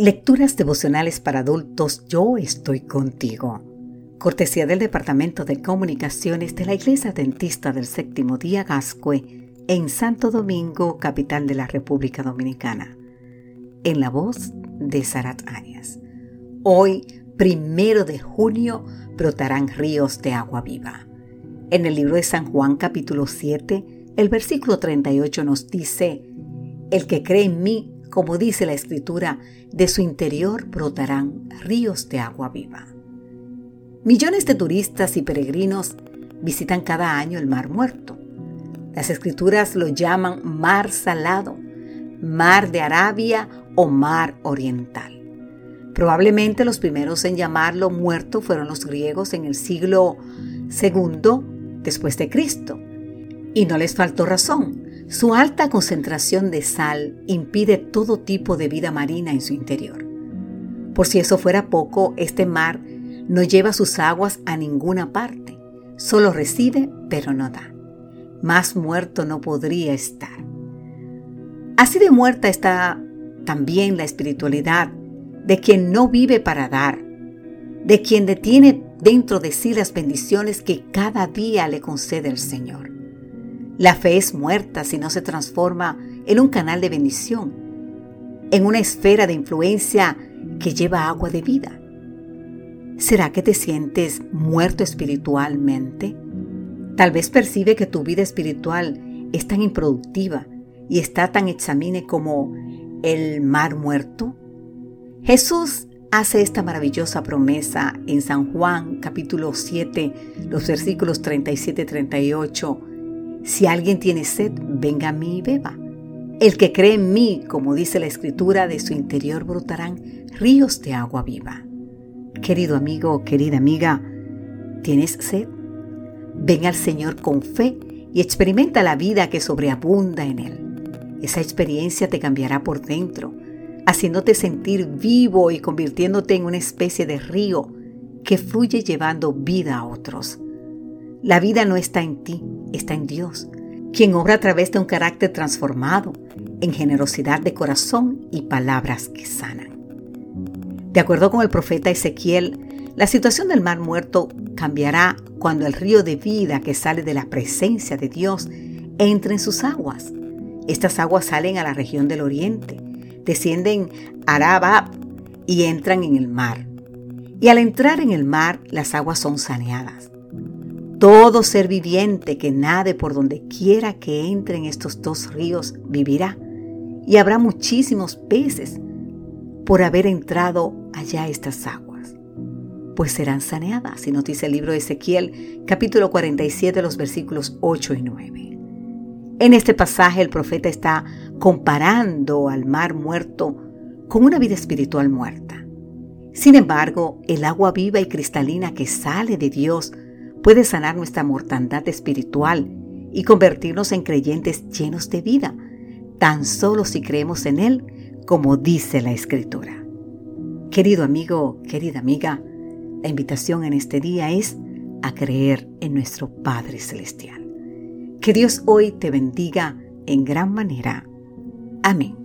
Lecturas devocionales para adultos Yo estoy contigo. Cortesía del Departamento de Comunicaciones de la Iglesia Dentista del Séptimo Día Gascue en Santo Domingo, capital de la República Dominicana. En la voz de Sarat Arias. Hoy, primero de junio, brotarán ríos de agua viva. En el libro de San Juan capítulo 7, el versículo 38 nos dice, El que cree en mí, como dice la escritura, de su interior brotarán ríos de agua viva. Millones de turistas y peregrinos visitan cada año el Mar Muerto. Las escrituras lo llaman Mar Salado, Mar de Arabia o Mar Oriental. Probablemente los primeros en llamarlo muerto fueron los griegos en el siglo II después de Cristo. Y no les faltó razón. Su alta concentración de sal impide todo tipo de vida marina en su interior. Por si eso fuera poco, este mar no lleva sus aguas a ninguna parte, solo recibe pero no da. Más muerto no podría estar. Así de muerta está también la espiritualidad de quien no vive para dar, de quien detiene dentro de sí las bendiciones que cada día le concede el Señor. La fe es muerta si no se transforma en un canal de bendición, en una esfera de influencia que lleva agua de vida. ¿Será que te sientes muerto espiritualmente? Tal vez percibe que tu vida espiritual es tan improductiva y está tan examine como el mar muerto. Jesús hace esta maravillosa promesa en San Juan capítulo 7, los versículos 37-38 si alguien tiene sed, venga a mí y beba. El que cree en mí, como dice la escritura, de su interior brotarán ríos de agua viva. Querido amigo, querida amiga, ¿tienes sed? Ven al Señor con fe y experimenta la vida que sobreabunda en Él. Esa experiencia te cambiará por dentro, haciéndote sentir vivo y convirtiéndote en una especie de río que fluye llevando vida a otros. La vida no está en ti, está en Dios, quien obra a través de un carácter transformado, en generosidad de corazón y palabras que sanan. De acuerdo con el profeta Ezequiel, la situación del mar muerto cambiará cuando el río de vida que sale de la presencia de Dios entre en sus aguas. Estas aguas salen a la región del oriente, descienden a Araba y entran en el mar. Y al entrar en el mar, las aguas son saneadas. Todo ser viviente que nade por donde quiera que entre en estos dos ríos vivirá, y habrá muchísimos peces por haber entrado allá estas aguas, pues serán saneadas, y nos dice el libro de Ezequiel, capítulo 47, los versículos 8 y 9. En este pasaje el profeta está comparando al mar muerto con una vida espiritual muerta. Sin embargo, el agua viva y cristalina que sale de Dios puede sanar nuestra mortandad espiritual y convertirnos en creyentes llenos de vida, tan solo si creemos en Él, como dice la Escritura. Querido amigo, querida amiga, la invitación en este día es a creer en nuestro Padre Celestial. Que Dios hoy te bendiga en gran manera. Amén.